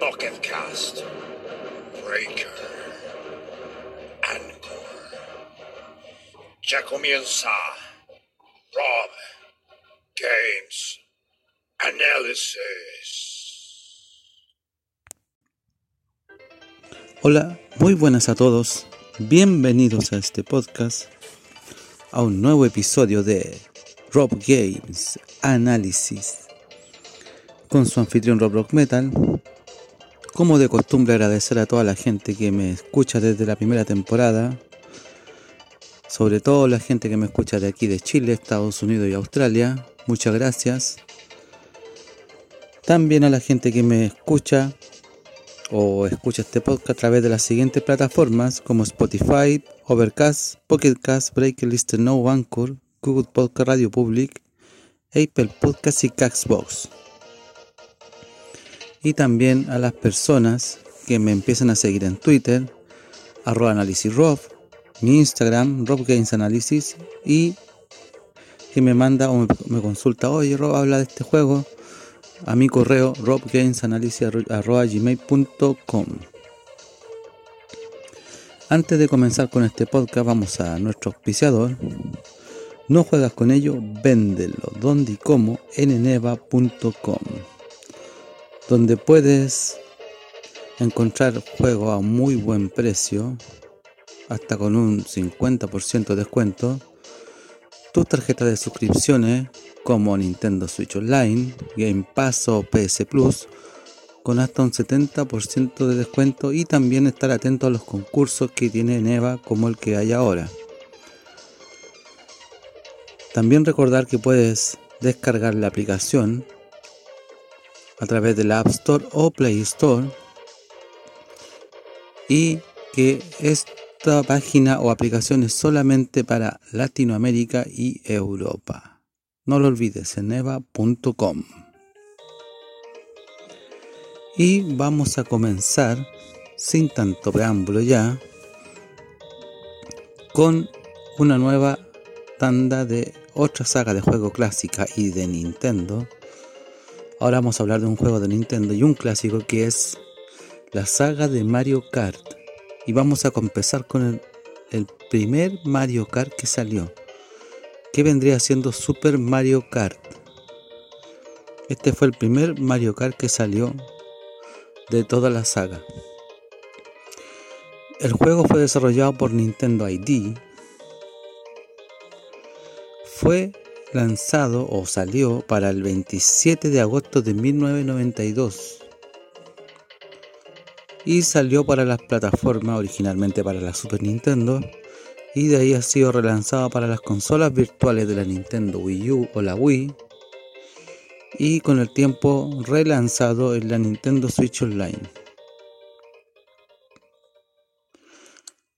Pocketcast, Breaker, Anchor. Ya comienza Rob Games Analysis. Hola, muy buenas a todos. Bienvenidos a este podcast, a un nuevo episodio de Rob Games Análisis con su anfitrión Rob Rock Metal. Como de costumbre agradecer a toda la gente que me escucha desde la primera temporada, sobre todo la gente que me escucha de aquí de Chile, Estados Unidos y Australia. Muchas gracias. También a la gente que me escucha o escucha este podcast a través de las siguientes plataformas como Spotify, Overcast, Pocketcast, Breaker, Lister No, Anchor, Google Podcast Radio Public, Apple Podcast y Caxbox. Y también a las personas que me empiezan a seguir en Twitter, arroba análisis Rob, mi Instagram, Rob Games Analysis, y que me manda o me, consulta, oye Rob, habla de este juego, a mi correo robgamesanalysis.gmail.com Antes de comenzar con este podcast, vamos a nuestro auspiciador. No juegas con ello, véndelo. Donde y cómo, nneva.com. Donde puedes encontrar juegos a muy buen precio, hasta con un 50% de descuento. Tus tarjetas de suscripciones como Nintendo Switch Online, Game Pass o PS Plus, con hasta un 70% de descuento y también estar atento a los concursos que tiene Neva como el que hay ahora. También recordar que puedes descargar la aplicación a través de la App Store o Play Store y que esta página o aplicación es solamente para Latinoamérica y Europa. No lo olvides, eneva.com. Y vamos a comenzar, sin tanto preámbulo ya, con una nueva tanda de otra saga de juego clásica y de Nintendo. Ahora vamos a hablar de un juego de Nintendo y un clásico que es la saga de Mario Kart. Y vamos a empezar con el, el primer Mario Kart que salió. Que vendría siendo Super Mario Kart. Este fue el primer Mario Kart que salió de toda la saga. El juego fue desarrollado por Nintendo ID. Fue lanzado o salió para el 27 de agosto de 1992 y salió para las plataformas originalmente para la Super Nintendo y de ahí ha sido relanzado para las consolas virtuales de la Nintendo Wii U o la Wii y con el tiempo relanzado en la Nintendo Switch Online.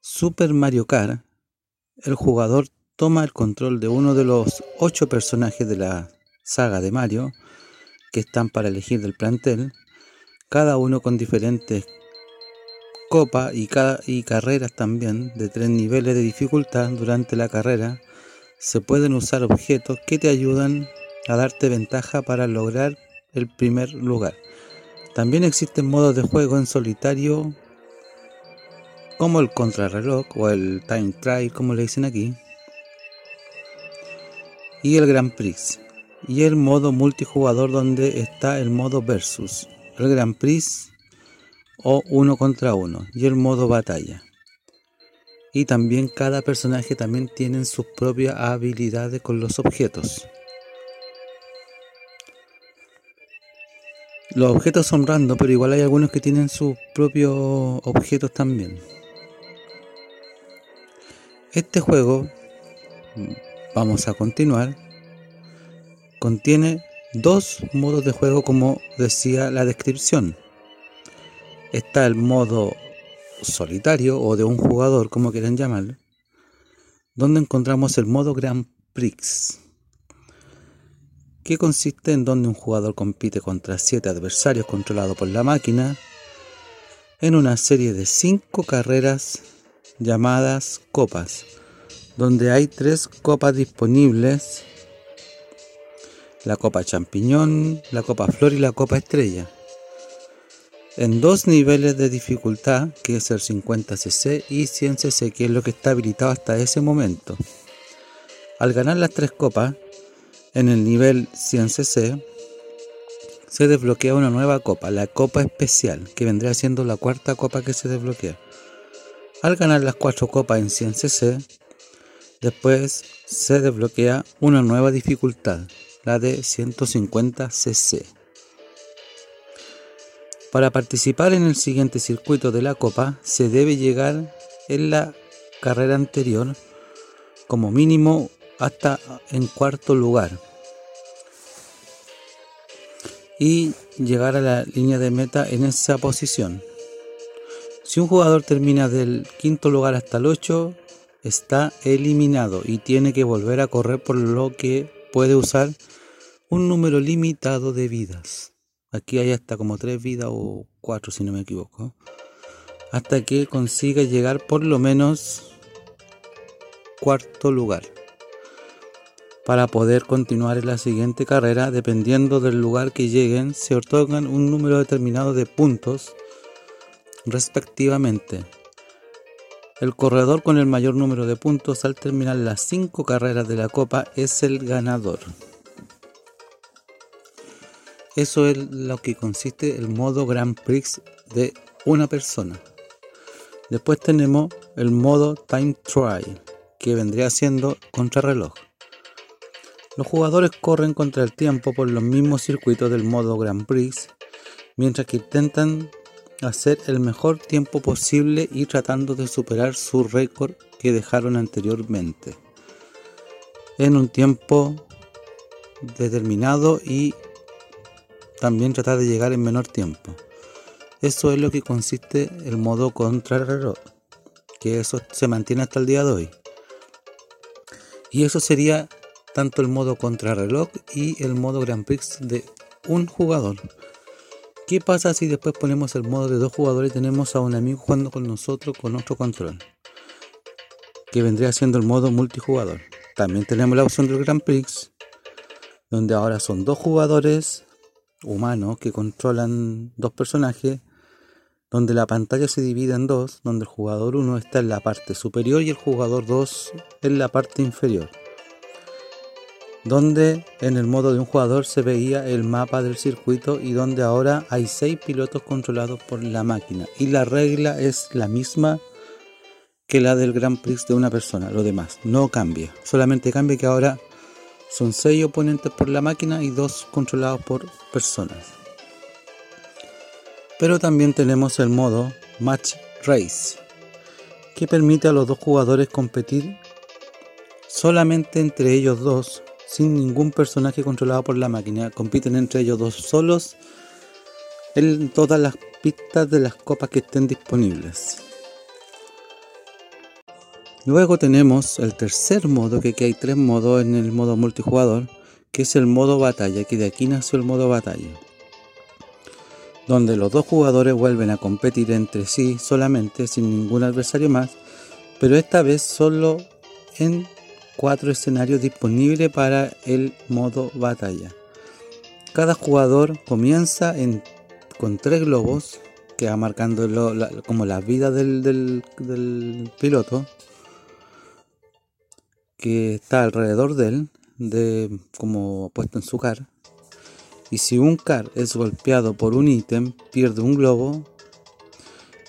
Super Mario Kart, el jugador toma el control de uno de los ocho personajes de la saga de Mario que están para elegir del plantel, cada uno con diferentes copas y, y carreras también de tres niveles de dificultad durante la carrera. Se pueden usar objetos que te ayudan a darte ventaja para lograr el primer lugar. También existen modos de juego en solitario como el contrarreloj o el time trial como le dicen aquí y el Grand Prix y el modo multijugador donde está el modo versus el Grand Prix o uno contra uno y el modo batalla. Y también cada personaje también tiene sus propias habilidades con los objetos. Los objetos son random, pero igual hay algunos que tienen sus propios objetos también. Este juego, vamos a continuar, contiene dos modos de juego como decía la descripción. Está el modo solitario o de un jugador, como quieran llamarlo, donde encontramos el modo Grand Prix, que consiste en donde un jugador compite contra siete adversarios controlados por la máquina en una serie de cinco carreras llamadas copas, donde hay tres copas disponibles, la copa champiñón, la copa flor y la copa estrella, en dos niveles de dificultad, que es el 50cc y 100cc, que es lo que está habilitado hasta ese momento. Al ganar las tres copas, en el nivel 100cc, se desbloquea una nueva copa, la copa especial, que vendría siendo la cuarta copa que se desbloquea. Al ganar las cuatro copas en 100cc, después se desbloquea una nueva dificultad, la de 150cc. Para participar en el siguiente circuito de la Copa se debe llegar en la carrera anterior como mínimo hasta en cuarto lugar y llegar a la línea de meta en esa posición. Si un jugador termina del quinto lugar hasta el 8, está eliminado y tiene que volver a correr por lo que puede usar un número limitado de vidas. Aquí hay hasta como tres vidas o cuatro si no me equivoco. Hasta que consiga llegar por lo menos cuarto lugar. Para poder continuar en la siguiente carrera, dependiendo del lugar que lleguen, se otorgan un número determinado de puntos respectivamente. El corredor con el mayor número de puntos al terminar las 5 carreras de la Copa es el ganador. Eso es lo que consiste el modo Grand Prix de una persona. Después tenemos el modo Time Trial, que vendría siendo contrarreloj. Los jugadores corren contra el tiempo por los mismos circuitos del modo Grand Prix, mientras que intentan hacer el mejor tiempo posible y tratando de superar su récord que dejaron anteriormente en un tiempo determinado y también tratar de llegar en menor tiempo. Eso es lo que consiste el modo contrarreloj, que eso se mantiene hasta el día de hoy. Y eso sería tanto el modo contrarreloj y el modo Grand Prix de un jugador. ¿Qué pasa si después ponemos el modo de dos jugadores y tenemos a un amigo jugando con nosotros con otro control? Que vendría siendo el modo multijugador. También tenemos la opción del Grand Prix, donde ahora son dos jugadores humanos que controlan dos personajes, donde la pantalla se divide en dos, donde el jugador 1 está en la parte superior y el jugador 2 en la parte inferior donde en el modo de un jugador se veía el mapa del circuito y donde ahora hay seis pilotos controlados por la máquina y la regla es la misma que la del Grand Prix de una persona, lo demás no cambia, solamente cambia que ahora son seis oponentes por la máquina y dos controlados por personas. Pero también tenemos el modo Match Race, que permite a los dos jugadores competir solamente entre ellos dos sin ningún personaje controlado por la máquina. Compiten entre ellos dos solos en todas las pistas de las copas que estén disponibles. Luego tenemos el tercer modo, que aquí hay tres modos en el modo multijugador, que es el modo batalla, que de aquí nació el modo batalla. Donde los dos jugadores vuelven a competir entre sí solamente, sin ningún adversario más, pero esta vez solo en cuatro escenarios disponibles para el modo batalla. Cada jugador comienza con tres globos que va marcando como la vida del, piloto que está alrededor de él, de, como puesto en su cara. y si un car es golpeado por un ítem, pierde un globo,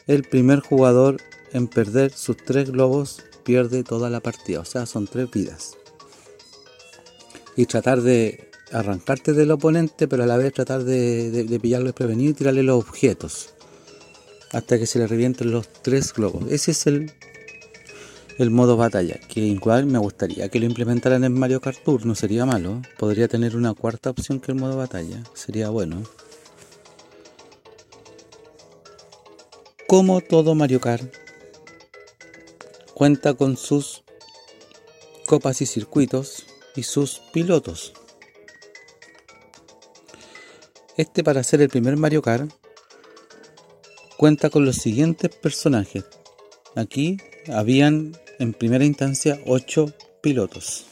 el primer jugador en perder sus tres globos pierde toda la partida, o sea, son tres vidas. Y tratar de arrancarte del oponente, pero a la vez tratar de, de, pillarlo desprevenido y tirarle los objetos hasta que se le revienten los tres globos. Ese es el, el modo batalla, que igual me gustaría que lo implementaran en Mario Kart Tour, no sería malo. Podría tener una cuarta opción que el modo batalla, sería bueno. Como todo Mario Kart, cuenta con sus copas y circuitos y sus pilotos. Este para ser el primer Mario Kart cuenta con los siguientes personajes. Aquí habían en primera instancia 8 pilotos.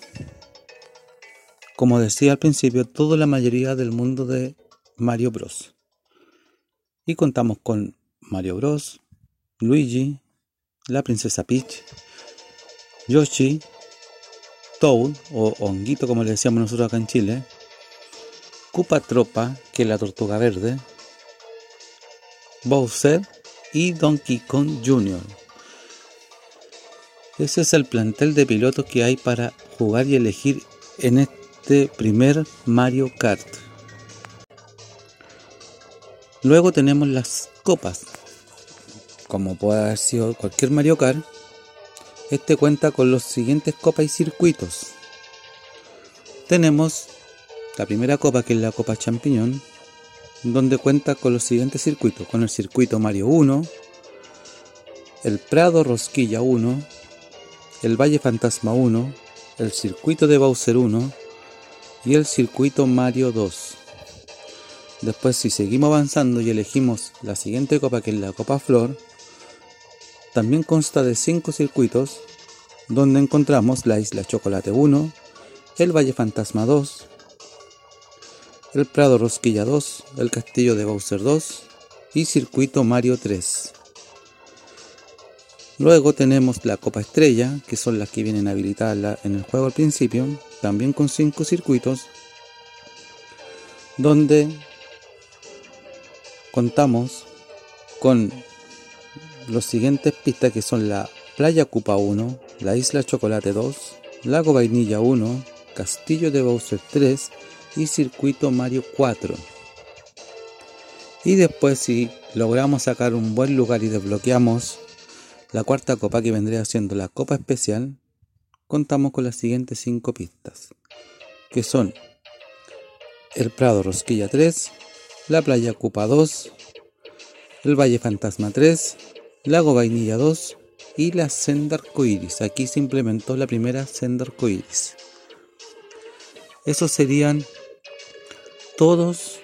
Como decía al principio, toda la mayoría del mundo de Mario Bros. Y contamos con Mario Bros, Luigi, la princesa Peach, Yoshi, Toad o Honguito como le decíamos nosotros acá en Chile, Koopa Tropa, que es la tortuga verde, Bowser y Donkey Kong Jr. Ese es el plantel de pilotos que hay para jugar y elegir en este primer Mario Kart. Luego tenemos las copas. Como puede haber sido cualquier Mario Kart, este cuenta con los siguientes copas y circuitos. Tenemos la primera copa que es la Copa Champiñón, donde cuenta con los siguientes circuitos, con el circuito Mario 1, el Prado Rosquilla 1, el Valle Fantasma 1, el circuito de Bowser 1 y el circuito Mario 2. Después si seguimos avanzando y elegimos la siguiente copa que es la Copa Flor, también consta de 5 circuitos donde encontramos la Isla Chocolate 1, el Valle Fantasma 2, el Prado Rosquilla 2, el Castillo de Bowser 2 y Circuito Mario 3. Luego tenemos la Copa Estrella, que son las que vienen habilitadas en el juego al principio, también con 5 circuitos, donde contamos con los siguientes pistas que son la Playa Cupa 1, la Isla Chocolate 2, Lago Vainilla 1, Castillo de Bowser 3 y circuito Mario 4. Y después si logramos sacar un buen lugar y desbloqueamos la cuarta copa que vendría siendo la copa especial, contamos con las siguientes 5 pistas, que son el Prado Rosquilla 3, la Playa Cupa 2, el Valle Fantasma 3, Lago Vainilla 2 y la Senda Arcoiris. Aquí se implementó la primera Senda Arcoiris. Esos serían todos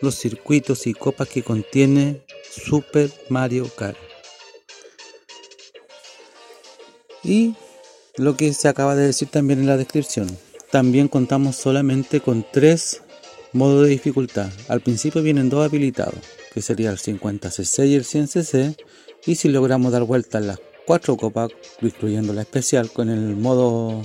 los circuitos y copas que contiene Super Mario Kart. Y lo que se acaba de decir también en la descripción. También contamos solamente con tres modos de dificultad. Al principio vienen dos habilitados, que sería el 50cc y el 100cc. Y si logramos dar vuelta las cuatro copas, incluyendo la especial, con el modo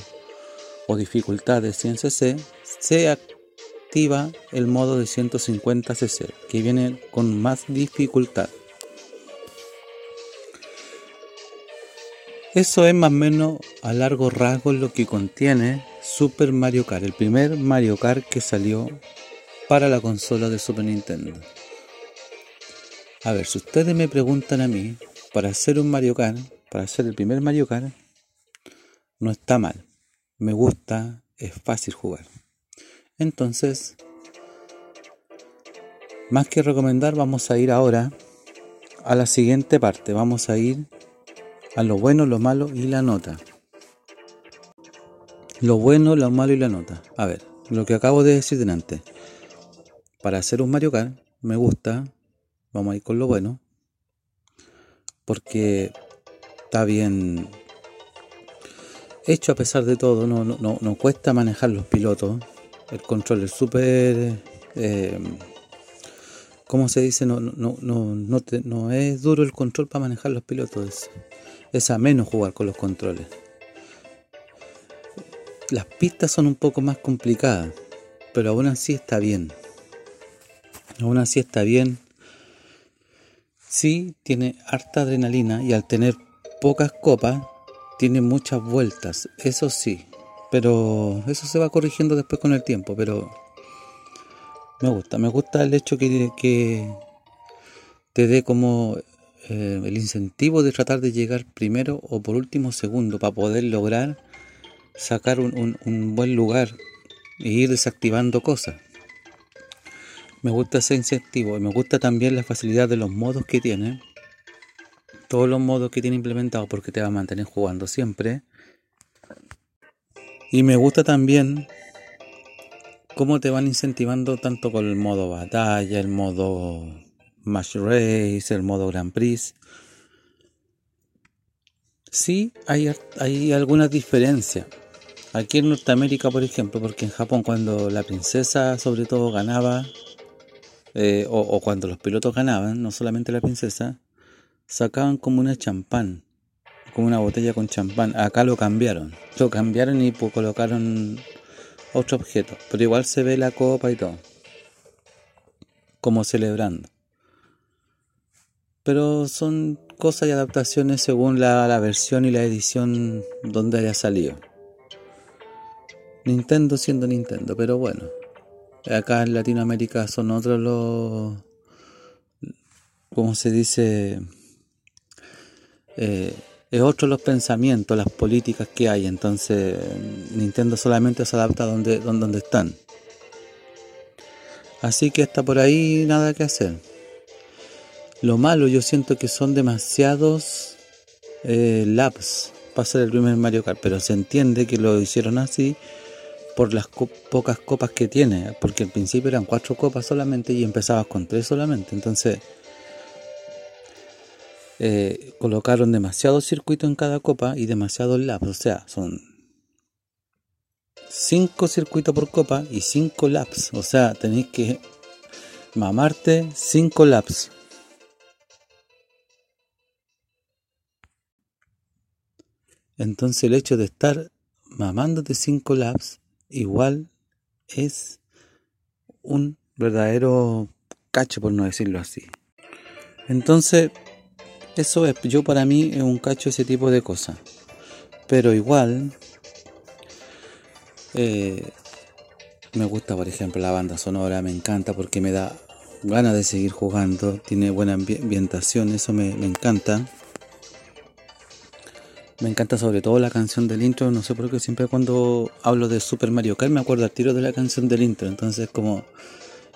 o dificultad de 100cc, se activa el modo de 150cc, que viene con más dificultad. Eso es más o menos a largo rasgo lo que contiene Super Mario Kart, el primer Mario Kart que salió para la consola de Super Nintendo. A ver, si ustedes me preguntan a mí, para hacer un Mario Kart, para hacer el primer Mario Kart, no está mal. Me gusta, es fácil jugar. Entonces, más que recomendar, vamos a ir ahora a la siguiente parte. Vamos a ir a lo bueno, lo malo y la nota. Lo bueno, lo malo y la nota. A ver, lo que acabo de decir delante. Para hacer un Mario Kart, me gusta. Vamos a ir con lo bueno. Porque está bien hecho a pesar de todo. No, no, no cuesta manejar los pilotos el control es súper... Eh, ¿Cómo se dice? No, no, no, no, no es duro el control para manejar los pilotos. Es, a menos jugar con los controles. Las pistas son un poco más complicadas, pero aún así está bien. Aún así está bien. Sí, tiene harta adrenalina y al tener pocas copas, tiene muchas vueltas, eso sí. Pero eso se va corrigiendo después con el tiempo, pero me gusta, me gusta el hecho que, que te dé como eh, el incentivo de tratar de llegar primero o por último segundo para poder lograr sacar un, un buen lugar e ir desactivando cosas. Me gusta ese incentivo y me gusta también la facilidad de los modos que tiene. Todos los modos que tiene implementados porque te va a mantener jugando siempre. Y me gusta también cómo te van incentivando tanto con el modo batalla, el modo Match Race, el modo Grand Prix. Sí, hay, hay algunas diferencias. Aquí en Norteamérica, por ejemplo, porque en Japón cuando la princesa sobre todo ganaba, eh, o, cuando los pilotos ganaban, no solamente la princesa, sacaban como una champán, como una botella con champán. Acá lo cambiaron, lo cambiaron y colocaron otro objeto, pero igual se ve la copa y todo, como celebrando. Pero son cosas y adaptaciones según la, la versión y la edición donde haya salido. Nintendo siendo Nintendo, pero bueno. Acá en Latinoamérica son otros los. ¿Cómo se dice? Eh, es otro los pensamientos, las políticas que hay. Entonces, Nintendo solamente se adapta donde, donde, están. Así que está por ahí nada que hacer. Lo malo, yo siento que son demasiados eh, laps para ser el primer Mario Kart, pero se entiende que lo hicieron así por las pocas copas que tiene, porque al principio eran cuatro copas solamente y empezabas con tres solamente. Entonces eh, colocaron demasiado circuito en cada copa y demasiados laps, o sea, son cinco circuitos por copa y cinco laps, o sea, tenéis que mamarte cinco laps. Entonces el hecho de estar mamándote cinco laps igual es un verdadero cacho, por no decirlo así. Entonces, eso es, yo para mí es un cacho ese tipo de cosas. Pero igual, eh, me gusta, por ejemplo, la banda sonora, me encanta porque me da ganas de seguir jugando, tiene buena ambientación, eso me, me encanta. Me encanta sobre todo la canción del intro, no sé por qué siempre cuando hablo de Super Mario Kart me acuerdo al tiro de la canción del intro, entonces es como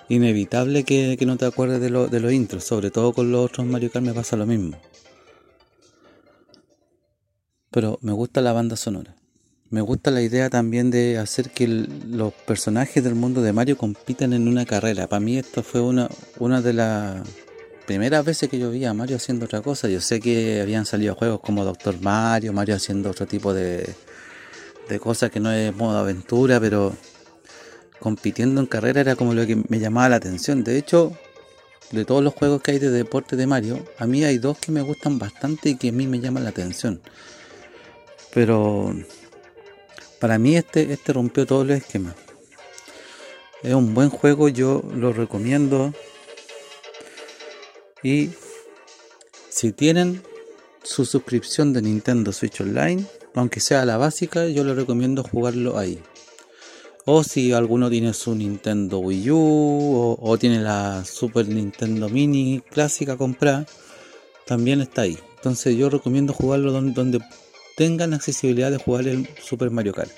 inevitable que, no te acuerdes de, lo, de los intros, sobre todo con los otros Mario Kart me pasa lo mismo. Pero me gusta la banda sonora. Me gusta la idea también de hacer que los personajes del mundo de Mario compitan en una carrera. Para mí esto fue una, una de las primeras veces que yo vi a Mario haciendo otra cosa, yo sé que habían salido juegos como Doctor Mario, Mario haciendo otro tipo de, de cosas que no es modo aventura, pero compitiendo en carrera era como lo que me llamaba la atención. De hecho, de todos los juegos que hay de deporte de Mario, a mí hay dos que me gustan bastante y que a mí me llaman la atención. Pero para mí este, este rompió todos los esquemas. Es un buen juego, yo lo recomiendo. Y si tienen su suscripción de Nintendo Switch Online, aunque sea la básica, yo les recomiendo jugarlo ahí. O si alguno tiene su Nintendo Wii U o, tiene la Super Nintendo Mini clásica comprar, también está ahí. Entonces yo recomiendo jugarlo donde, donde tengan accesibilidad de jugar el Super Mario Kart.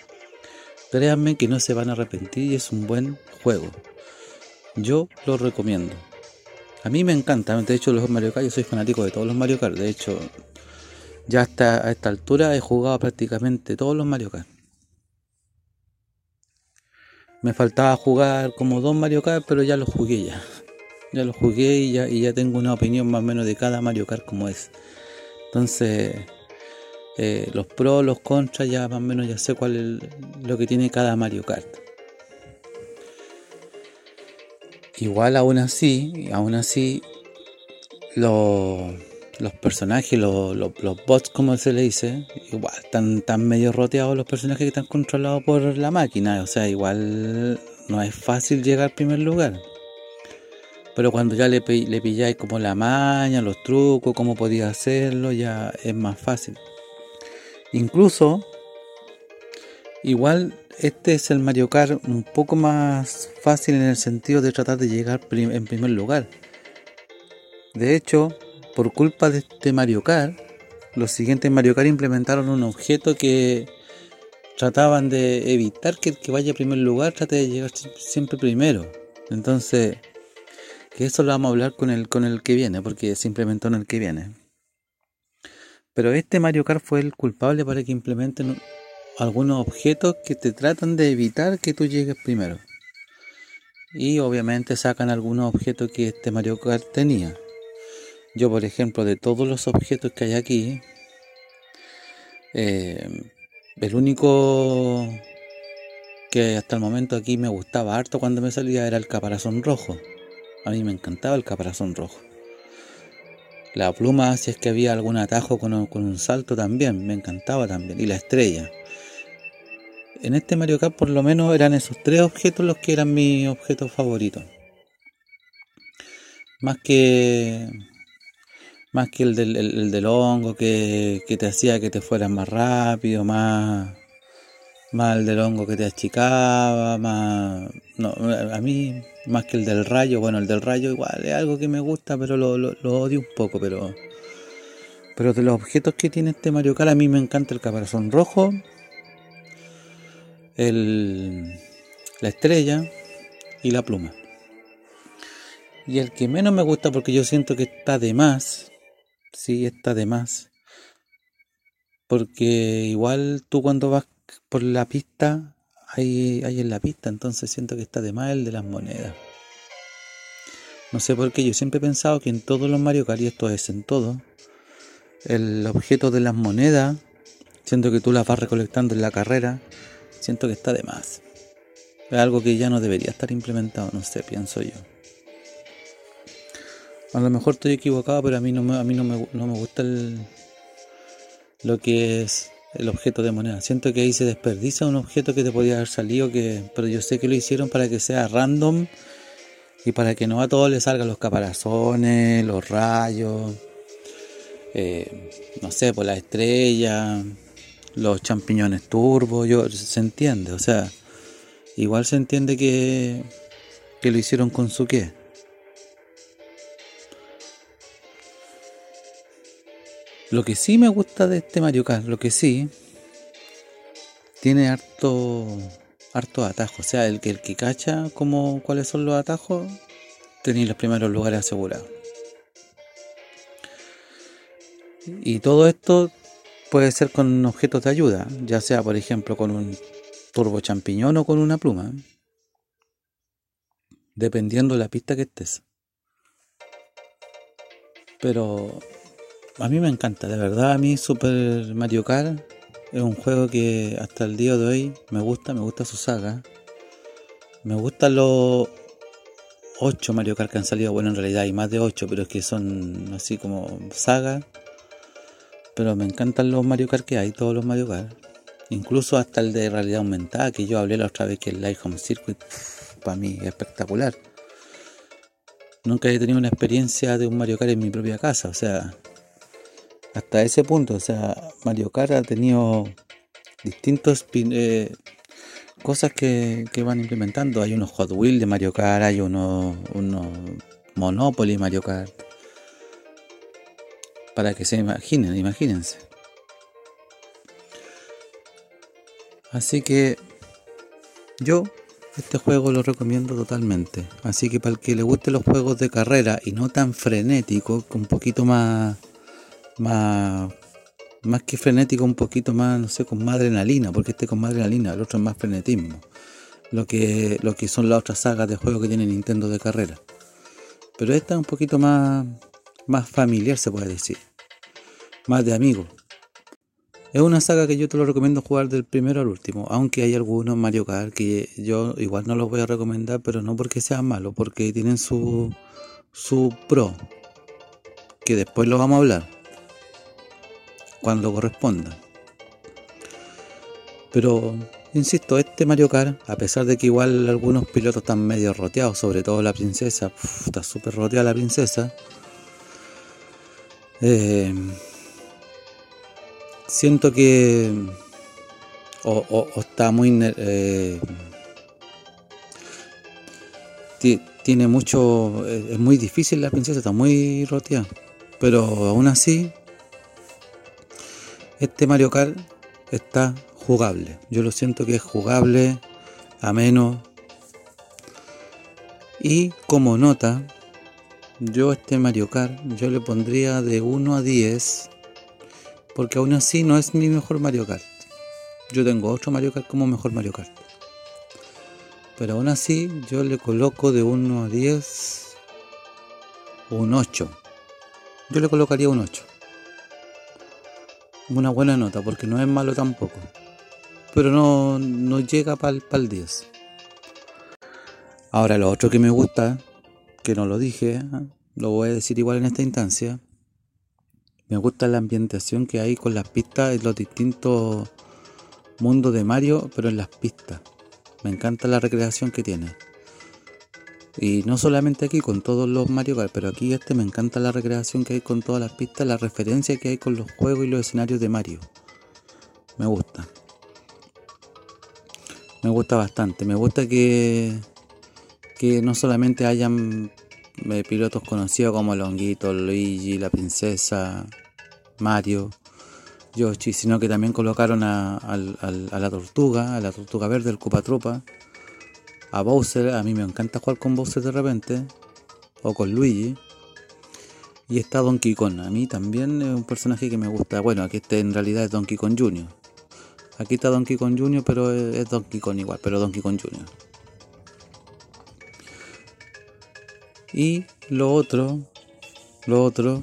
Créanme que no se van a arrepentir y es un buen juego. Yo lo recomiendo. A mí me encanta, de hecho los Mario Kart, yo soy fanático de todos los Mario Kart, de hecho ya hasta a esta altura he jugado prácticamente todos los Mario Kart. Me faltaba jugar como dos Mario Kart, pero ya los jugué ya. Ya los jugué y ya, y ya tengo una opinión más o menos de cada Mario Kart como es. Entonces, eh, los pros, los contras, ya más o menos ya sé cuál es lo que tiene cada Mario Kart. Igual aún así, aún así, los, personajes, los, bots como se le dice, igual están, tan medio roteados los personajes que están controlados por la máquina. O sea, igual no es fácil llegar al primer lugar. Pero cuando ya le, le pilláis como la maña, los trucos, cómo podía hacerlo, ya es más fácil. Incluso, igual este es el Mario Kart un poco más fácil en el sentido de tratar de llegar en primer lugar. De hecho, por culpa de este Mario Kart, los siguientes Mario Kart implementaron un objeto que trataban de evitar que el que vaya a primer lugar trate de llegar siempre primero. Entonces, que eso lo vamos a hablar con el, con el que viene, porque se implementó en el que viene. Pero este Mario Kart fue el culpable para que implementen algunos objetos que te tratan de evitar que tú llegues primero. Y obviamente sacan algunos objetos que este Mario Kart tenía. Yo, por ejemplo, de todos los objetos que hay aquí, eh, el único que hasta el momento aquí me gustaba harto cuando me salía era el caparazón rojo. A mí me encantaba el caparazón rojo. La pluma, si es que había algún atajo con, un salto también, me encantaba también. Y la estrella. En este Mario Kart por lo menos eran esos tres objetos los que eran mis objetos favoritos. Más que más que el del, hongo que, que, te hacía que te fueras más rápido, más más el del hongo que te achicaba, más... No, a mí, más que el del rayo, bueno, el del rayo igual es algo que me gusta, pero lo, odio un poco, pero... Pero de los objetos que tiene este Mario Kart, a mí me encanta el caparazón rojo, el, la estrella y la pluma. Y el que menos me gusta porque yo siento que está de más, sí, está de más. Porque igual tú cuando vas por la pista hay, hay en la pista, entonces siento que está de mal el de las monedas. No sé por qué, yo siempre he pensado que en todos los Mario Kart, y esto es en todo, el objeto de las monedas, siento que tú las vas recolectando en la carrera, siento que está de más. Es algo que ya no debería estar implementado, no sé, pienso yo. A lo mejor estoy equivocado, pero a mí no me, a mí no me, no me gusta el, lo que es el objeto de moneda. Siento que ahí se desperdicia un objeto que te podía haber salido, que, pero yo sé que lo hicieron para que sea random y para que no a todos les salgan los caparazones, los rayos, eh, no sé, por la estrella, los champiñones turbo, yo, se entiende, o sea, igual se entiende que, que lo hicieron con su qué. Lo que sí me gusta de este Mario Kart, lo que sí, tiene harto, harto atajos. O sea, el que, el que cacha como cuáles son los atajos, tiene los primeros lugares asegurados. Y todo esto puede ser con objetos de ayuda, ya sea por ejemplo con un turbo champiñón o con una pluma, dependiendo de la pista que estés. Pero a mí me encanta, de verdad, a mí Super Mario Kart es un juego que hasta el día de hoy me gusta, me gusta su saga. Me gustan los 8 Mario Kart que han salido, bueno en realidad hay más de 8, pero es que son así como saga. Pero me encantan los Mario Kart que hay, todos los Mario Kart. Incluso hasta el de realidad aumentada, que yo hablé la otra vez que el Light Home Circuit, para mí es espectacular. Nunca he tenido una experiencia de un Mario Kart en mi propia casa, o sea, hasta ese punto. O sea, Mario Kart ha tenido distintos eh, cosas que, van implementando. Hay unos Hot Wheels de Mario Kart, hay unos, unos Monopoly Mario Kart. Para que se imaginen, imagínense. Así que yo este juego lo recomiendo totalmente. Así que para el que le guste los juegos de carrera y no tan frenético, un poquito más más, más que frenético, un poquito más, no sé, con más adrenalina, porque este con más adrenalina, el otro es más frenetismo. Lo que, lo que son las otras sagas de juegos que tiene Nintendo de carrera. Pero esta es un poquito más, más familiar, se puede decir. Más de amigos. Es una saga que yo te lo recomiendo jugar del primero al último, aunque hay algunos Mario Kart que yo igual no los voy a recomendar, pero no porque sean malos, porque tienen su, su pro, que después lo vamos a hablar cuando corresponda. Pero Insisto, este Mario Kart, a pesar de que igual algunos pilotos están medio roteados, sobre todo la princesa, está súper roteada la princesa. Eh, siento que o, está muy eh, tiene mucho es muy difícil la princesa está muy roteada pero aún así este Mario Kart está jugable. Yo lo siento que es jugable, ameno. Y como nota, yo este Mario Kart, yo le pondría de 1 a 10, porque aún así no es mi mejor Mario Kart. Yo tengo otro Mario Kart como mejor Mario Kart. Pero aún así yo le coloco de 1 a 10 un 8. Yo le colocaría un 8 una buena nota, porque no es malo tampoco. Pero no, no llega para el 10. Ahora, lo otro que me gusta, que no lo dije, lo voy a decir igual en esta instancia. Me gusta la ambientación que hay con las pistas en los distintos mundos de Mario, pero en las pistas. Me encanta la recreación que tiene. Y no solamente aquí con todos los Mario Kart, pero aquí este me encanta la recreación que hay con todas las pistas, la referencia que hay con los juegos y los escenarios de Mario. Me gusta. Me gusta bastante. Me gusta que, que no solamente hayan eh, pilotos conocidos como Longuito, Luigi, la princesa, Mario, Yoshi, sino que también colocaron a, a la tortuga, a la tortuga verde, el Tropa a Bowser, a mí me encanta jugar con Bowser de repente, o con Luigi. Y está Donkey Kong, a mí también es un personaje que me gusta. Bueno, aquí este en realidad es Donkey Kong Jr. Aquí está Donkey Kong Jr., pero es Donkey Kong igual, pero Donkey Kong Jr. Y lo otro, lo otro,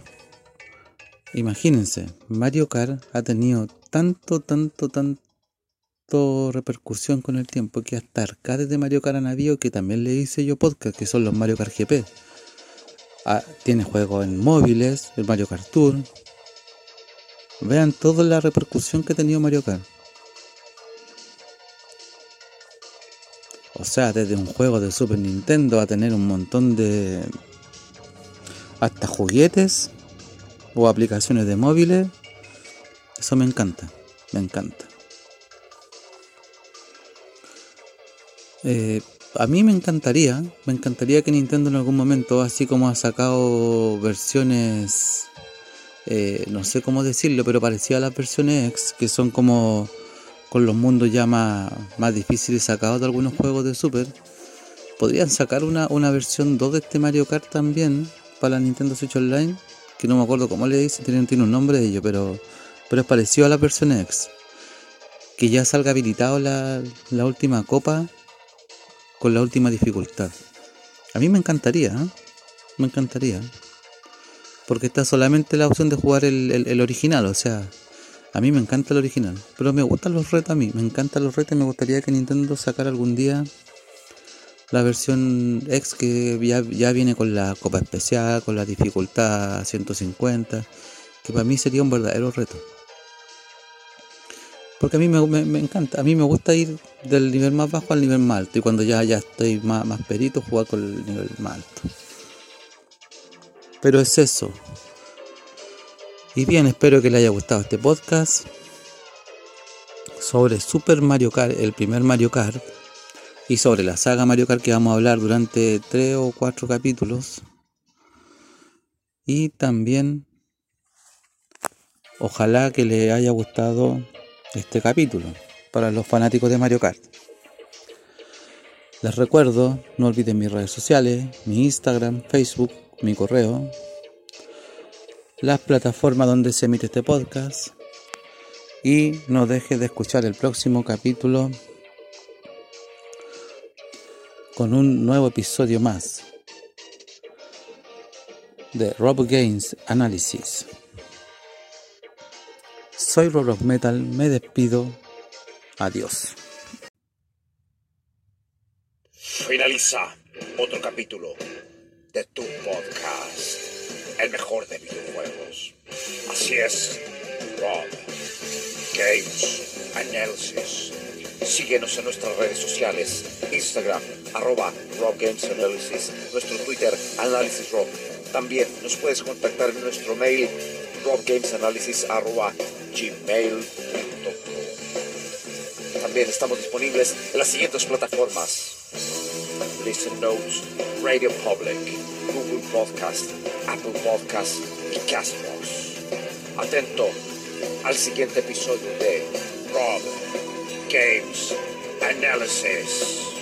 imagínense, Mario Kart ha tenido tanto, tanto, tanto repercusión con el tiempo que hasta arcades de Mario Kart han que también le hice yo podcast, que son los Mario Kart GP. Ah, tiene juegos en móviles, el Mario Kart Tour. Vean toda la repercusión que ha tenido Mario Kart. O sea, desde un juego de Super Nintendo a tener un montón de... hasta juguetes o aplicaciones de móviles. Eso me encanta, me encanta. Eh, a mí me encantaría, me encantaría que Nintendo en algún momento, así como ha sacado versiones, eh, no sé cómo decirlo, pero parecía a las versiones X, que son como con los mundos ya más, más difíciles sacados de algunos juegos de Super, podrían sacar una, una versión 2 de este Mario Kart también para la Nintendo Switch Online, que no me acuerdo cómo le dicen, tiene, un nombre de ello, pero, pero es parecido a la versión X. Que ya salga habilitado la, la última copa con la última dificultad. A mí me encantaría, ¿eh? me encantaría. Porque está solamente la opción de jugar el, original, o sea, a mí me encanta el original. Pero me gustan los retos a mí, me encantan los retos y me gustaría que Nintendo sacara algún día la versión X que ya, ya viene con la copa especial, con la dificultad 150, que para mí sería un verdadero reto. Porque a mí me, encanta, a mí me gusta ir del nivel más bajo al nivel más alto. Y cuando ya, ya estoy más, más perito, jugar con el nivel más alto. Pero es eso. Y bien, espero que les haya gustado este podcast sobre Super Mario Kart, el primer Mario Kart, y sobre la saga Mario Kart que vamos a hablar durante tres o cuatro capítulos. Y también, ojalá que les haya gustado este capítulo para los fanáticos de Mario Kart. Les recuerdo, no olviden mis redes sociales, mi Instagram, Facebook, mi correo, las plataformas donde se emite este podcast y no dejes de escuchar el próximo capítulo con un nuevo episodio más de Rob Games Analysis. Soy Rock Metal, me despido. Adiós. Finaliza otro capítulo de tu podcast, el mejor de videojuegos. Así es, Rob Games Analysis. Síguenos en nuestras redes sociales, Instagram, arroba Rob Games Analysis, nuestro Twitter, Análisis Rob. También nos puedes contactar en nuestro mail, robgamesanalysis arroba gmail.com. También estamos disponibles en las siguientes plataformas. Listen Notes, Radio Public, Google Podcast, Apple Podcast y Castbox. Atento al siguiente episodio de Rob Games Analysis.